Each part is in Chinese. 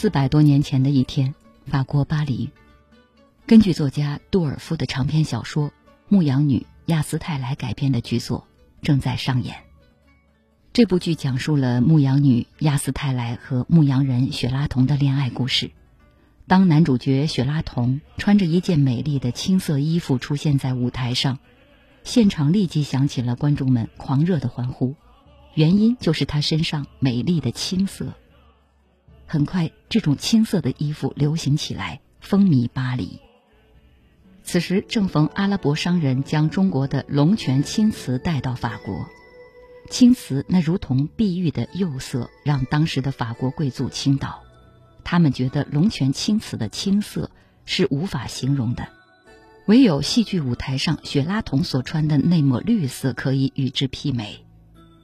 四百多年前的一天，法国巴黎，根据作家杜尔夫的长篇小说《牧羊女》亚斯泰莱改编的剧作正在上演。这部剧讲述了牧羊女亚斯泰莱和牧羊人雪拉童的恋爱故事。当男主角雪拉童穿着一件美丽的青色衣服出现在舞台上，现场立即响起了观众们狂热的欢呼，原因就是他身上美丽的青色。很快，这种青色的衣服流行起来，风靡巴黎。此时正逢阿拉伯商人将中国的龙泉青瓷带到法国，青瓷那如同碧玉的釉色让当时的法国贵族倾倒，他们觉得龙泉青瓷的青色是无法形容的，唯有戏剧舞台上雪拉童所穿的那抹绿色可以与之媲美。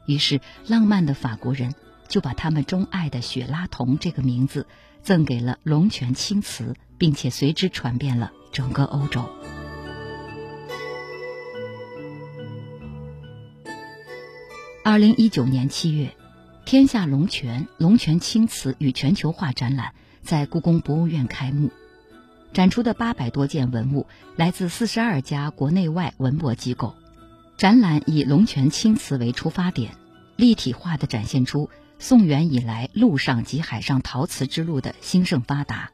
于是，浪漫的法国人。就把他们钟爱的雪拉童这个名字赠给了龙泉青瓷，并且随之传遍了整个欧洲。二零一九年七月，天下龙泉龙泉青瓷与全球化展览在故宫博物院开幕，展出的八百多件文物来自四十二家国内外文博机构。展览以龙泉青瓷为出发点，立体化的展现出。宋元以来，陆上及海上陶瓷之路的兴盛发达。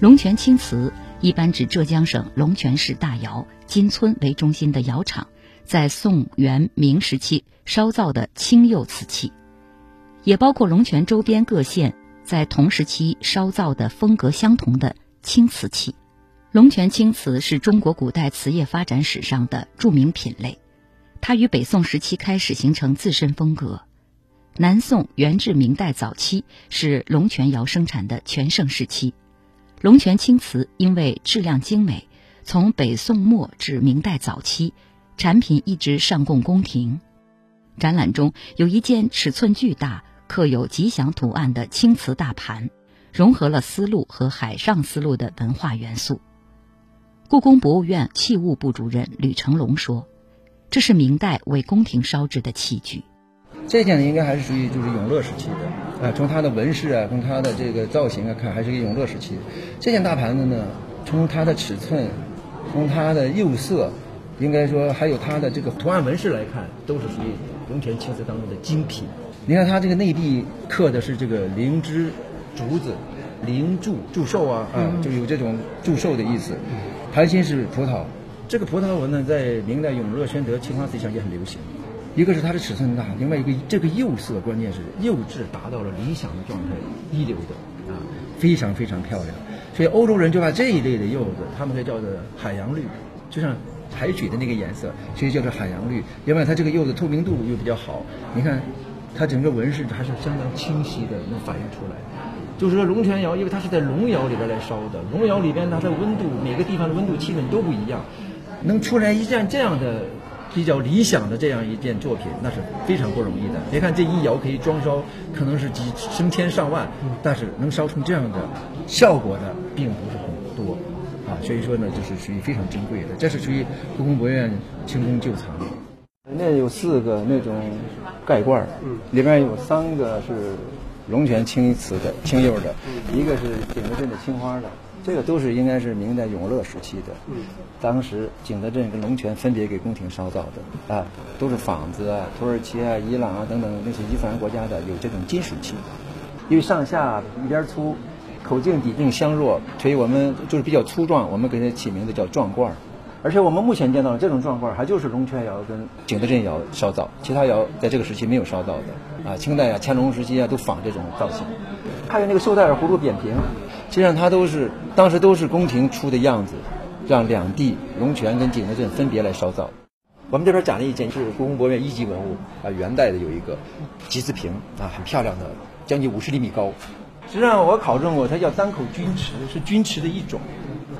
龙泉青瓷一般指浙江省龙泉市大窑金村为中心的窑厂，在宋元明时期烧造的青釉瓷器，也包括龙泉周边各县在同时期烧造的风格相同的青瓷器。龙泉青瓷是中国古代瓷业发展史上的著名品类，它于北宋时期开始形成自身风格。南宋、元至明代早期是龙泉窑生产的全盛时期。龙泉青瓷因为质量精美，从北宋末至明代早期，产品一直上供宫廷。展览中有一件尺寸巨大、刻有吉祥图案的青瓷大盘，融合了丝路和海上丝路的文化元素。故宫博物院器物部主任吕成龙说：“这是明代为宫廷烧制的器具。这件呢，应该还是属于就是永乐时期的啊。从它的纹饰啊，从它的这个造型啊看，还是一个永乐时期。这件大盘子呢，从它的尺寸，从它的釉色，应该说还有它的这个图案纹饰来看，都是属于龙泉青瓷当中的精品。你看它这个内壁刻的是这个灵芝、竹子、灵祝祝寿啊啊，就有这种祝寿的意思。”盘心是葡萄，这个葡萄纹呢，在明代永乐、宣德、青花瓷上也很流行。一个是它的尺寸大，另外一个这个釉色，关键是釉质达到了理想的状态，一流的啊，非常非常漂亮。所以欧洲人就把这一类的釉子，他们才叫做海洋绿，就像海水的那个颜色，所以叫做海洋绿。另外，它这个釉子透明度又比较好，你看，它整个纹饰还是相当清晰的，能反映出来。就是说龙泉窑，因为它是在龙窑里边来烧的，龙窑里边它的温度，每个地方的温度气温都不一样，能出来一件这样的比较理想的这样一件作品，那是非常不容易的。别看这一窑可以装烧，可能是几升千上万，但是能烧成这样的效果的并不是很多啊。所以说呢，就是属于非常珍贵的，这是属于故宫博物院清宫旧藏。那有四个那种盖罐，里面有三个是。龙泉青瓷的青釉的，一个是景德镇的青花的，这个都是应该是明代永乐时期的。当时景德镇跟龙泉分别给宫廷烧造的啊，都是仿子啊，土耳其啊、伊朗啊等等那些伊斯兰国家的有这种金属器，因为上下一边粗，口径底径相若，所以我们就是比较粗壮，我们给它起名字叫壮罐。而且我们目前见到的这种状况，还就是龙泉窑跟景德镇窑烧造，其他窑在这个时期没有烧造的。啊，清代啊、乾隆时期啊都仿这种造型。还有那个绣带儿葫芦扁平，实际上它都是当时都是宫廷出的样子，让两地龙泉跟景德镇分别来烧造。我们这边展了一件是故宫博物院一级文物啊，元代的有一个吉字瓶啊，很漂亮的，将近五十厘米高。实际上我考证过，它叫单口钧瓷，是钧瓷的一种。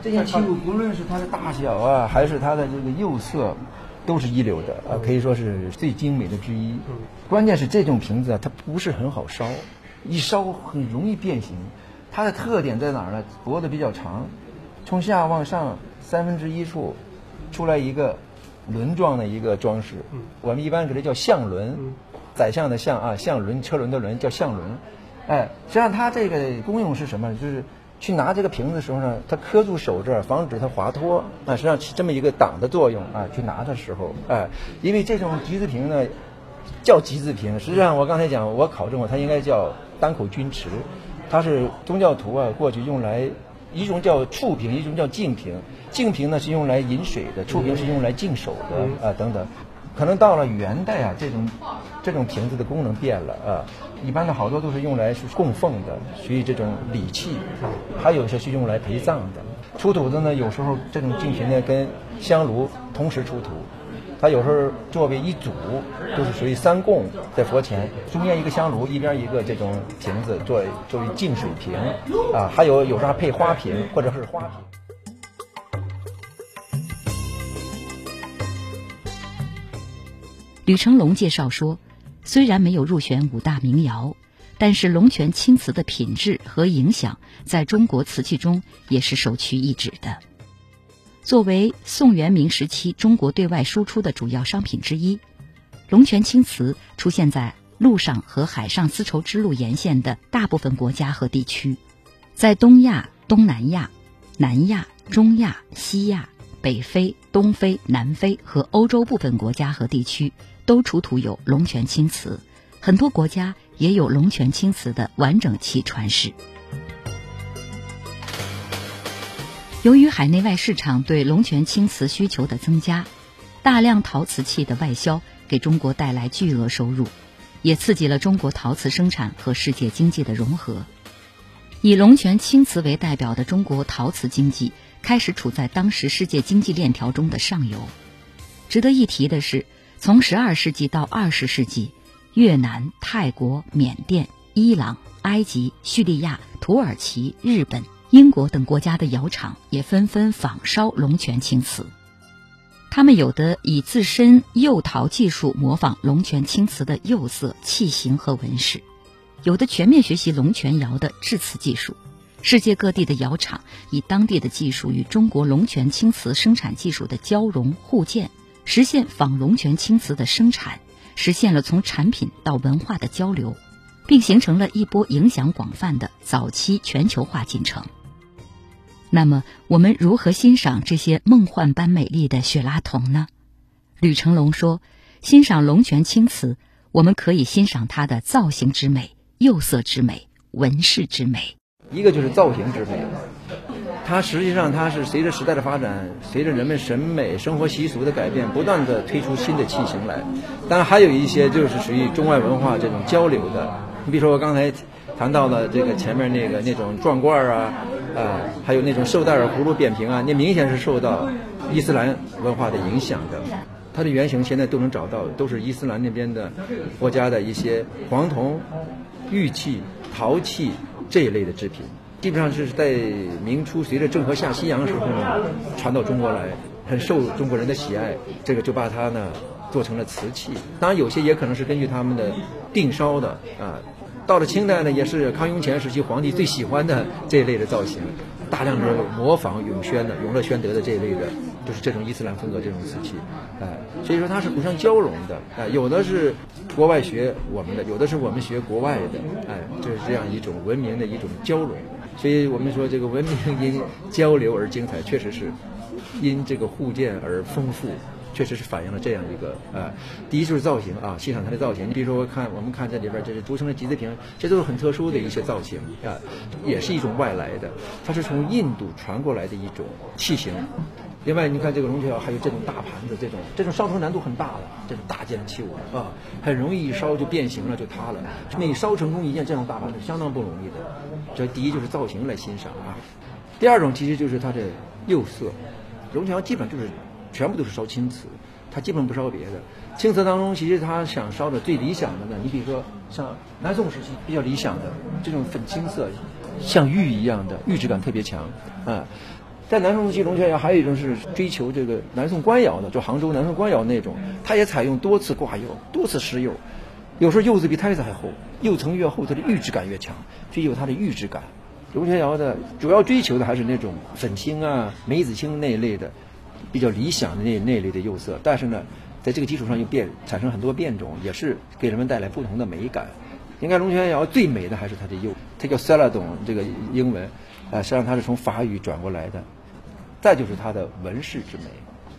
这件器物不论是它的大小啊，还是它的这个釉色，都是一流的啊，可以说是最精美的之一。关键是这种瓶子啊，它不是很好烧，一烧很容易变形。它的特点在哪儿呢？脖子比较长，从下往上三分之一处出来一个轮状的一个装饰，我们一般给它叫相轮，宰相的相啊，相轮车轮的轮叫相轮。哎，实际上它这个功用是什么？就是去拿这个瓶子的时候呢，它磕住手这儿，防止它滑脱啊。实际上起这么一个挡的作用啊。去拿的时候，哎，因为这种橘子瓶呢，叫橘子瓶，实际上我刚才讲，我考证过，它应该叫单口钧池，它是宗教徒啊过去用来。一种叫触瓶，一种叫净瓶。净瓶呢是用来饮水的，触瓶是用来净手的啊等等。可能到了元代啊，这种这种瓶子的功能变了啊。一般的好多都是用来是供奉的，属于这种礼器。还有些是用来陪葬的。出土的呢，有时候这种净瓶呢跟香炉同时出土。它有时候作为一组，都是属于三供在佛前，中间一个香炉，一边一个这种瓶子，作为作为净水瓶啊。还有有时候还配花瓶或者是花瓶。吕成龙介绍说，虽然没有入选五大名窑，但是龙泉青瓷的品质和影响，在中国瓷器中也是首屈一指的。作为宋元明时期中国对外输出的主要商品之一，龙泉青瓷出现在陆上和海上丝绸之路沿线的大部分国家和地区，在东亚、东南亚、南亚、中亚、西亚、北非、东非、南非和欧洲部分国家和地区都出土有龙泉青瓷，很多国家也有龙泉青瓷的完整器传世。由于海内外市场对龙泉青瓷需求的增加，大量陶瓷器的外销给中国带来巨额收入，也刺激了中国陶瓷生产和世界经济的融合。以龙泉青瓷为代表的中国陶瓷经济开始处在当时世界经济链条中的上游。值得一提的是，从12世纪到20世纪，越南、泰国、缅甸、伊朗、埃及、叙利亚、土耳其、日本。英国等国家的窑厂也纷纷仿烧龙泉青瓷，他们有的以自身釉陶技术模仿龙泉青瓷的釉色、器型和纹饰，有的全面学习龙泉窑的制瓷技术。世界各地的窑厂以当地的技术与中国龙泉青瓷生产技术的交融互鉴，实现仿龙泉青瓷的生产，实现了从产品到文化的交流，并形成了一波影响广泛的早期全球化进程。那么，我们如何欣赏这些梦幻般美丽的雪拉铜呢？吕成龙说：“欣赏龙泉青瓷，我们可以欣赏它的造型之美、釉色之美、纹饰之美。一个就是造型之美，它实际上它是随着时代的发展，随着人们审美、生活习俗的改变，不断的推出新的器型来。当然，还有一些就是属于中外文化这种交流的。你比如说，我刚才谈到了这个前面那个那种撞罐啊。”啊，还有那种寿带儿葫芦扁平啊，那明显是受到伊斯兰文化的影响的。它的原型现在都能找到，都是伊斯兰那边的国家的一些黄铜、玉器、陶器这一类的制品。基本上是在明初随着郑和下西洋的时候呢，传到中国来，很受中国人的喜爱。这个就把它呢做成了瓷器。当然，有些也可能是根据他们的定烧的啊。到了清代呢，也是康雍乾时期皇帝最喜欢的这一类的造型，大量的模仿永宣的、永乐宣德的这一类的，就是这种伊斯兰风格这种瓷器，哎，所以说它是互相交融的，哎，有的是国外学我们的，有的是我们学国外的，哎，就是这样一种文明的一种交融，所以我们说这个文明因交流而精彩，确实是因这个互鉴而丰富。确实是反映了这样一个呃，第一就是造型啊，欣赏它的造型。你比如说，我看我们看这里边这是独成的吉字瓶，这都是很特殊的一些造型啊，也是一种外来的，它是从印度传过来的一种器型。另外，你看这个龙泉还有这种大盘子，这种这种烧成难度很大的这种大件器物啊，很容易一烧就变形了，就塌了。每烧成功一件这种大盘子相当不容易的。这第一就是造型来欣赏啊，第二种其实就是它的釉色，龙泉基本就是。全部都是烧青瓷，它基本不烧别的。青瓷当中，其实它想烧的最理想的呢，你比如说像南宋时期比较理想的这种粉青色，像玉一样的，玉质感特别强啊。在南宋时期，龙泉窑还有一种是追求这个南宋官窑的，就杭州南宋官窑那种，它也采用多次挂釉、多次施釉，有时候釉子比胎子还厚，釉层越厚，它的玉质感越强，追求它的玉质感。龙泉窑的主要追求的还是那种粉青啊、梅子青那一类的。比较理想的那那类的釉色，但是呢，在这个基础上又变产生很多变种，也是给人们带来不同的美感。应该龙泉窑最美的还是它的釉，它叫 Celadon 这个英文，呃，实际上它是从法语转过来的。再就是它的纹饰之美，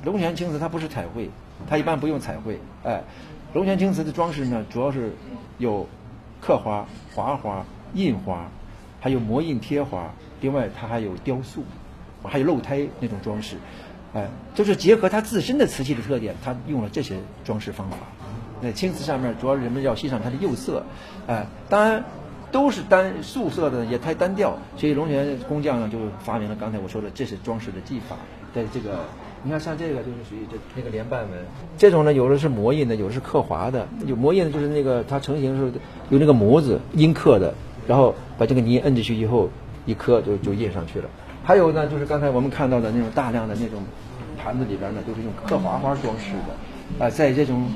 龙泉青瓷它不是彩绘，它一般不用彩绘，哎，龙泉青瓷的装饰呢，主要是有刻花、划花、印花，还有磨印贴花，另外它还有雕塑，还有露胎那种装饰，哎，就是结合它自身的瓷器的特点，它用了这些装饰方法。那青瓷上面主要人们要欣赏它的釉色，哎，当然。都是单素色的，也太单调，所以龙泉工匠呢就发明了刚才我说的，这是装饰的技法。在这个，你看像这个就是属于这那个连瓣纹，这种呢有的是模印的，有的是刻划的。有模印的就是那个它成型时候有那个模子印刻的，然后把这个泥摁进去以后一刻就就印上去了。还有呢就是刚才我们看到的那种大量的那种盘子里边呢都是用刻划花装饰的。啊，在这种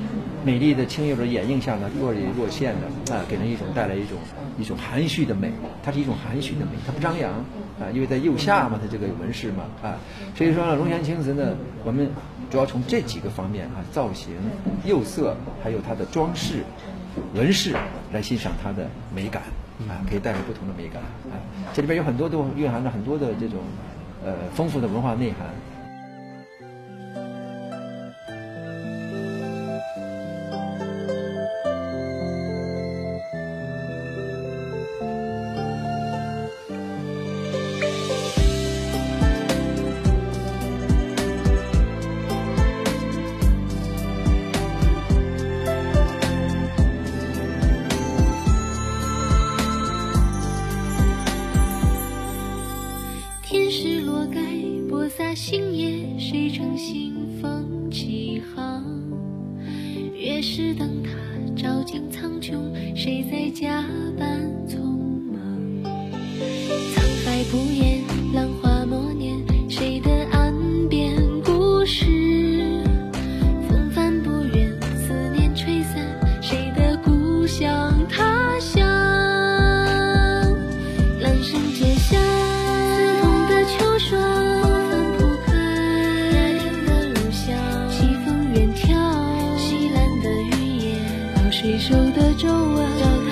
美丽的青釉的掩映下呢，若隐若现的啊，给人一种带来一种一种含蓄的美。它是一种含蓄的美，它不张扬啊，因为在釉下嘛，它这个纹饰嘛啊，所以说呢，龙泉青瓷呢，我们主要从这几个方面啊，造型、釉色，还有它的装饰、纹饰来欣赏它的美感啊，可以带来不同的美感啊。这里边有很多都蕴含着很多的这种呃丰富的文化内涵。无言浪花默念谁的岸边故事风帆不远思念吹散谁的故乡他乡三生劫下刺桐的秋霜不肯铺开恋的入乡随风远眺西兰的雨夜把水手的皱纹